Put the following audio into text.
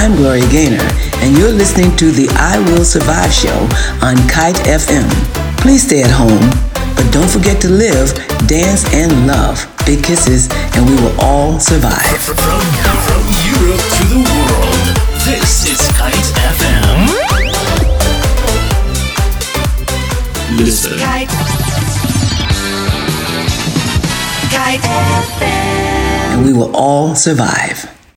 I'm Gloria Gaynor, and you're listening to the I Will Survive show on Kite FM. Please stay at home, but don't forget to live, dance, and love. Big kisses, and we will all survive. From, from Europe to the world, this is Kite FM. Listen. Kite. Kite FM. And we will all survive.